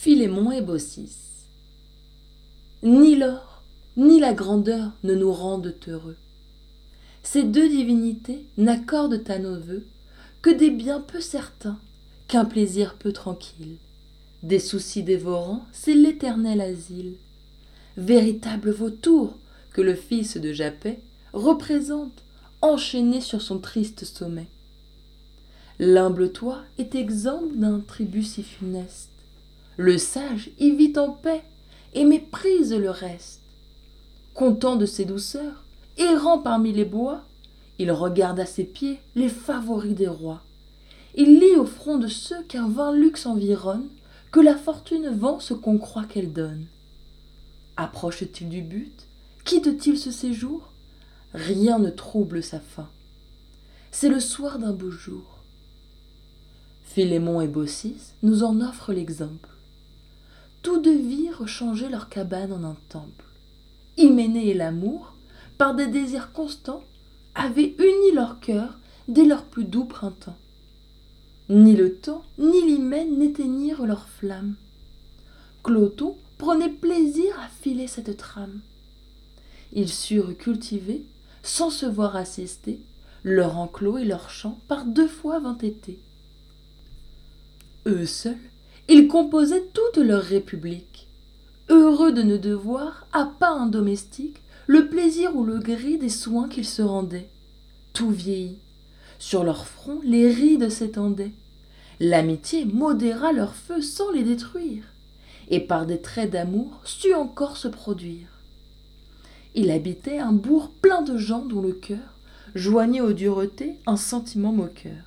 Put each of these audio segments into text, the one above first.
Philémon et Baucis. Ni l'or, ni la grandeur ne nous rendent heureux. Ces deux divinités n'accordent à nos voeux que des biens peu certains, qu'un plaisir peu tranquille. Des soucis dévorants, c'est l'éternel asile. Véritable vautour que le fils de Japet représente, enchaîné sur son triste sommet. L'humble toit est exempt d'un tribut si funeste. Le sage y vit en paix et méprise le reste. Content de ses douceurs, errant parmi les bois, il regarde à ses pieds les favoris des rois. Il lit au front de ceux qu'un vain luxe environne, que la fortune vend ce qu'on croit qu'elle donne. Approche-t-il du but? Quitte-t-il ce séjour? Rien ne trouble sa fin. C'est le soir d'un beau jour. Philémon et Baucis nous en offrent l'exemple tous deux virent changer leur cabane en un temple. Hyménée et l'amour, par des désirs constants, avaient uni leur cœur dès leur plus doux printemps. Ni le temps, ni l'hymen n'éteignirent leur flamme. Cloton prenait plaisir à filer cette trame. Ils surent cultiver, sans se voir assister, leur enclos et leur champ par deux fois vingt étés. Eux seuls ils composaient toute leur république, heureux de ne devoir, à pas un domestique, le plaisir ou le gré des soins qu'ils se rendaient. Tout vieillit. Sur leur front, les rides s'étendaient. L'amitié modéra leur feu sans les détruire, et par des traits d'amour sut encore se produire. Il habitait un bourg plein de gens dont le cœur joignait aux duretés un sentiment moqueur.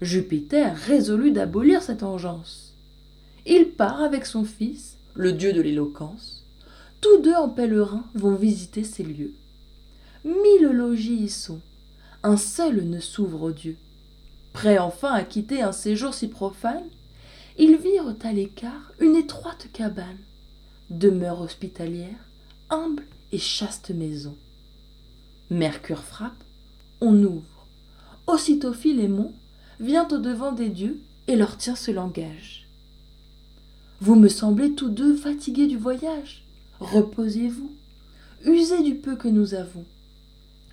Jupiter résolut d'abolir cette engeance il part avec son fils, le dieu de l'éloquence. Tous deux en pèlerin vont visiter ces lieux. Mille logis y sont, un seul ne s'ouvre aux dieux. Prêts enfin à quitter un séjour si profane, ils virent à l'écart une étroite cabane, demeure hospitalière, humble et chaste maison. Mercure frappe, on ouvre. Aussitôt Philémon vient au devant des dieux et leur tient ce langage. Vous me semblez tous deux fatigués du voyage. Reposez-vous. Usez du peu que nous avons.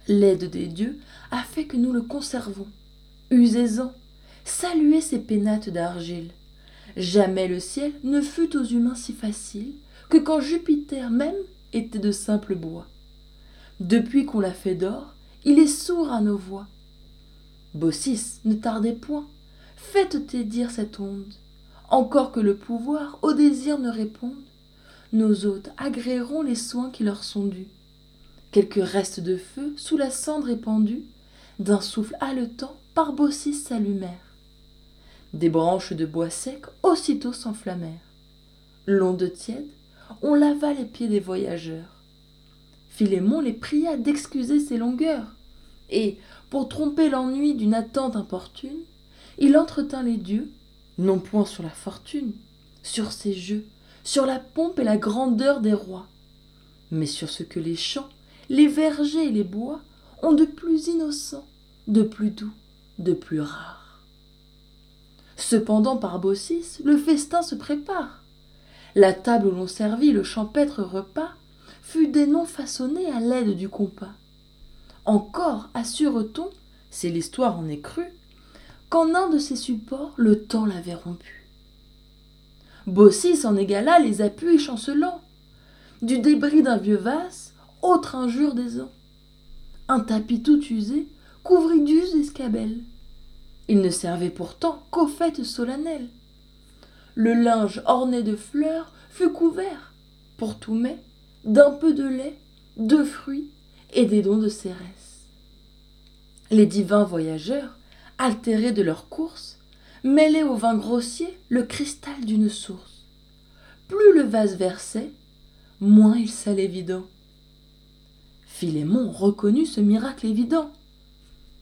L'aide des dieux a fait que nous le conservons. Usez-en. Saluez ces pénates d'argile. Jamais le ciel ne fut aux humains si facile que quand Jupiter même était de simple bois. Depuis qu'on l'a fait d'or, il est sourd à nos voix. Baucis, ne tardez point, faites tes dire cette onde encore que le pouvoir au désir ne réponde, nos hôtes agréeront les soins qui leur sont dus. Quelques restes de feu sous la cendre épandue, d'un souffle haletant par Baucis s'allumèrent. Des branches de bois sec aussitôt s'enflammèrent. L'onde tiède, on lava les pieds des voyageurs. Philémon les pria d'excuser ces longueurs, et, pour tromper l'ennui d'une attente importune, il entretint les dieux non point sur la fortune, sur ses jeux, sur la pompe et la grandeur des rois, mais sur ce que les champs, les vergers et les bois ont de plus innocent, de plus doux, de plus rare. Cependant, par Baucis, le festin se prépare. La table où l'on servit le champêtre repas fut des noms façonnés à l'aide du compas. Encore assure-t-on, si l'histoire en est crue, qu'en un de ses supports le temps l'avait rompu. Baucis en égala les appuis chancelants. Du débris d'un vieux vase, autre injure des ans. Un tapis tout usé couvrit d'us escabelles. Il ne servait pourtant qu'aux fêtes solennelles. Le linge orné de fleurs fut couvert, pour tout mets, d'un peu de lait, de fruits et des dons de cérès. Les divins voyageurs altérés de leur course, mêlaient au vin grossier le cristal d'une source. Plus le vase versait, moins il s'allait vidant. Philémon reconnut ce miracle évident.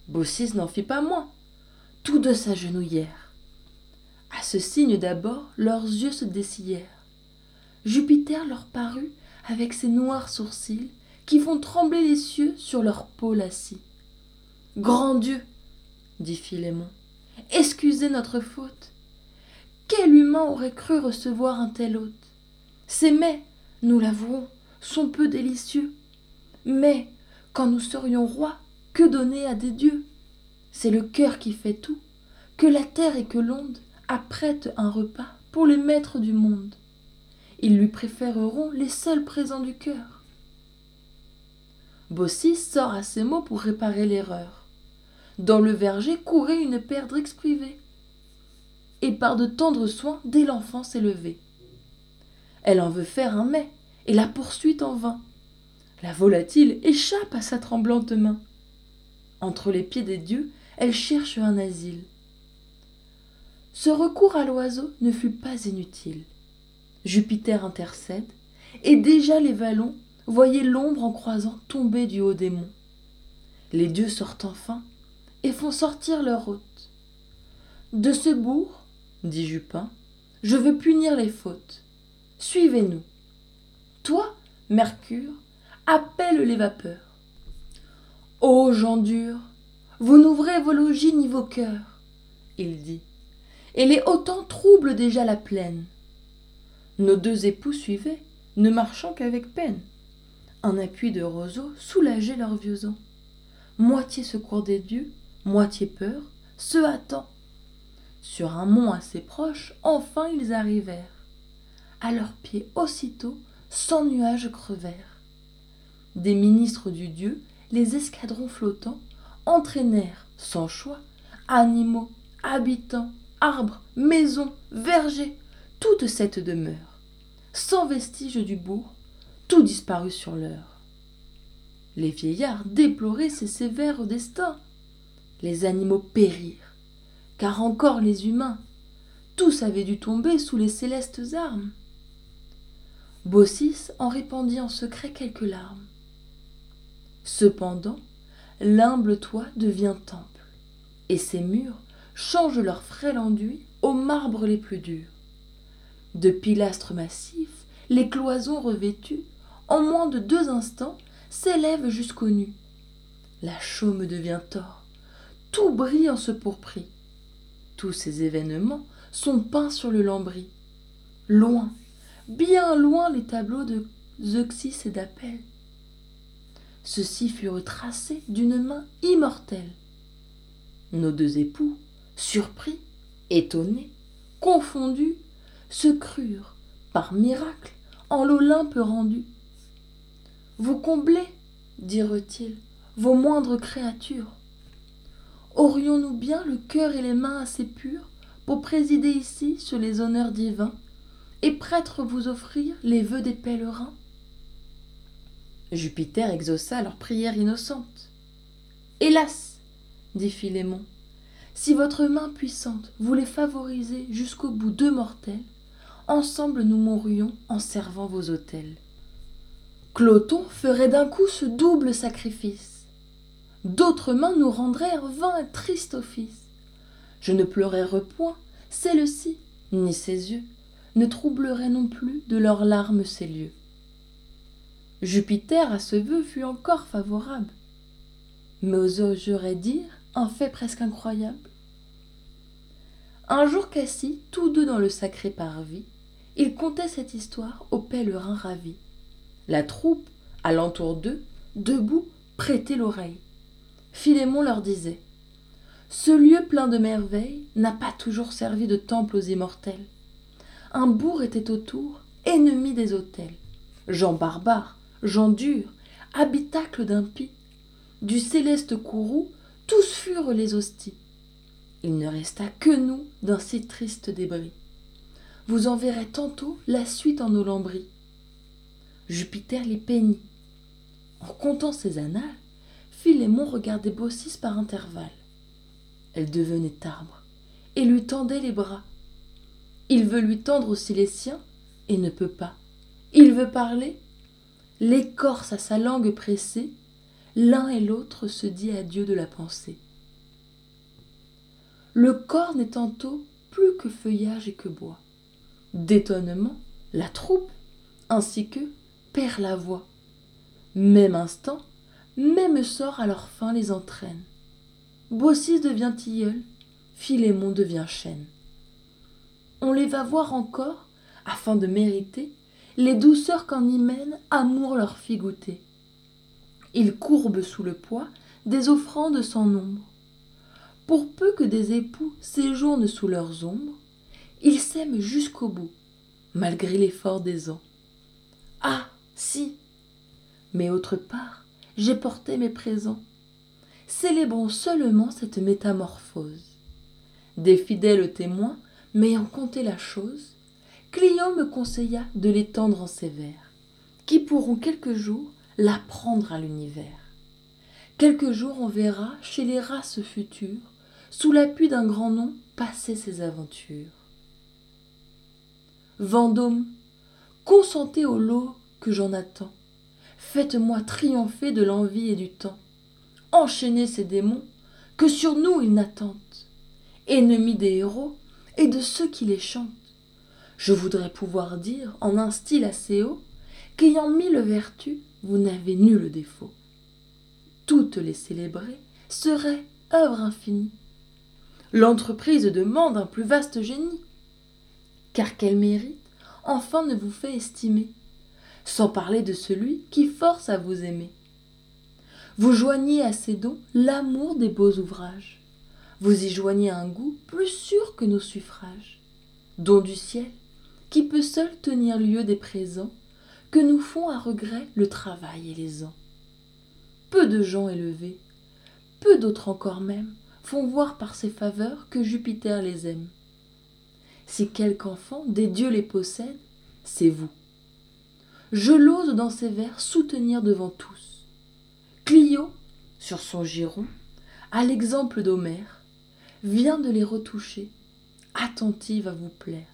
Baucis n'en fit pas moins. Tous deux s'agenouillèrent. À ce signe d'abord, leurs yeux se dessillèrent. Jupiter leur parut avec ses noirs sourcils qui font trembler les cieux sur leur peau lassie. Grand Dieu, dit Philémon. Excusez notre faute. Quel humain aurait cru recevoir un tel hôte? Ces mets, nous l'avouons, sont peu délicieux. Mais, quand nous serions rois, que donner à des dieux? C'est le cœur qui fait tout, que la terre et que l'onde apprêtent un repas pour les maîtres du monde. Ils lui préféreront les seuls présents du cœur. Bossis sort à ces mots pour réparer l'erreur. Dans le verger courait une perdrix privée, et par de tendres soins, dès l'enfant s'est Elle en veut faire un mets, et la poursuit en vain. La volatile échappe à sa tremblante main. Entre les pieds des dieux, elle cherche un asile. Ce recours à l'oiseau ne fut pas inutile. Jupiter intercède, et déjà les vallons voyaient l'ombre en croisant tomber du haut des monts. Les dieux sortent enfin et font sortir leur hôte. De ce bourg, dit Jupin, je veux punir les fautes. Suivez-nous. Toi, Mercure, appelle les vapeurs. Ô gens durs, vous n'ouvrez vos logis ni vos cœurs, il dit, et les hautans troublent déjà la plaine. Nos deux époux suivaient, ne marchant qu'avec peine. Un appui de roseaux soulageait leurs vieux ans. Moitié secours des dieux, moitié peur, se hâtant. Sur un mont assez proche, enfin ils arrivèrent. À leurs pieds aussitôt, cent nuages crevèrent. Des ministres du Dieu, les escadrons flottants, entraînèrent, sans choix, animaux, habitants, arbres, maisons, vergers, toute cette demeure, sans vestige du bourg, tout disparut sur l'heure. Les vieillards déploraient ces sévères destins. Les animaux périrent, car encore les humains, tous avaient dû tomber sous les célestes armes. Baucis en répandit en secret quelques larmes. Cependant, l'humble toit devient temple, et ses murs changent leur frêle enduit aux marbres les plus durs. De pilastres massifs, les cloisons revêtues, en moins de deux instants, s'élèvent jusqu'aux nues. La chaume devient or, tout brille en ce pourpris. Tous ces événements sont peints sur le lambris. Loin, bien loin les tableaux de Zeuxis et d'Apel. Ceux-ci furent tracés d'une main immortelle. Nos deux époux, surpris, étonnés, confondus, se crurent, par miracle, en l'Olympe rendu. Vous comblez, dirent-ils, vos moindres créatures. Aurions-nous bien le cœur et les mains assez purs pour présider ici sur les honneurs divins et prêtre vous offrir les vœux des pèlerins? Jupiter exauça leur prière innocente. Hélas, dit Philémon, si votre main puissante voulait favoriser jusqu'au bout deux mortels, ensemble nous mourrions en servant vos autels. Cloton ferait d'un coup ce double sacrifice. D'autres mains nous rendraient vain et triste office. Je ne pleurerai point, celle-ci, ni ses yeux, ne troubleraient non plus de leurs larmes ces lieux. Jupiter à ce vœu fut encore favorable. Mais oserais dire un fait presque incroyable. Un jour qu'assis, tous deux dans le sacré parvis, ils contaient cette histoire aux pèlerins ravis. La troupe, alentour d'eux, debout, prêtait l'oreille. Philémon leur disait Ce lieu plein de merveilles n'a pas toujours servi de temple aux immortels. Un bourg était autour, ennemi des autels. Gens barbares, gens durs, habitacles d'impies. Du céleste courroux, tous furent les hosties. Il ne resta que nous d'un si triste débris. Vous en verrez tantôt la suite en nos lambris. Jupiter les peignit. En comptant ses annales, Philémon regardait Baucis par intervalles. Elle devenait arbre et lui tendait les bras. Il veut lui tendre aussi les siens et ne peut pas. Il veut parler. L'écorce à sa langue pressée, l'un et l'autre se dit adieu de la pensée. Le corps n'est tantôt plus que feuillage et que bois. D'étonnement, la troupe, ainsi que perd la voix. Même instant, même sort à leur fin les entraîne. Baucis devient tilleul, Philémon devient chêne. on les va voir encore, afin de mériter les douceurs qu'en hymen amour leur fit goûter. Ils courbent sous le poids des offrandes sans nombre. Pour peu que des époux séjournent sous leurs ombres, ils s'aiment jusqu'au bout, malgré l'effort des ans. Ah, si Mais autre part, j'ai porté mes présents. Célébrons seulement cette métamorphose. Des fidèles témoins m'ayant conté la chose, Clio me conseilla de l'étendre en ces vers, qui pourront quelques jours l'apprendre à l'univers. Quelques jours on verra chez les races futures, sous l'appui d'un grand nom, passer ses aventures. Vendôme, consentez au lot que j'en attends. Faites-moi triompher de l'envie et du temps. Enchaînez ces démons, que sur nous ils n'attendent. Ennemis des héros et de ceux qui les chantent. Je voudrais pouvoir dire, en un style assez haut, qu'ayant mille vertus, vous n'avez nul défaut. Toutes les célébrer seraient œuvre infinie. L'entreprise demande un plus vaste génie. Car quel mérite, enfin, ne vous fait estimer, sans parler de celui qui force à vous aimer. Vous joignez à ces dons l'amour des beaux ouvrages. Vous y joignez un goût plus sûr que nos suffrages. Don du ciel, qui peut seul tenir lieu des présents que nous font à regret le travail et les ans. Peu de gens élevés, peu d'autres encore même, font voir par ses faveurs que Jupiter les aime. Si quelque enfant des dieux les possède, c'est vous. Je l'ose dans ces vers soutenir devant tous. Clio, sur son giron, à l'exemple d'Homère, vient de les retoucher, attentive à vous plaire.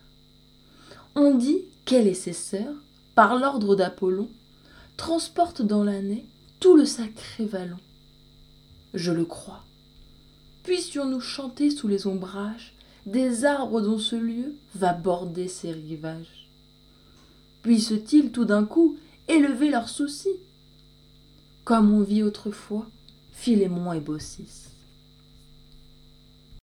On dit qu'elle et ses sœurs, par l'ordre d'Apollon, transportent dans l'année tout le sacré vallon. Je le crois. Puissions-nous chanter sous les ombrages des arbres dont ce lieu va border ses rivages. Puissent-ils tout d'un coup élever leurs soucis? Comme on vit autrefois, Philémon et Baucis.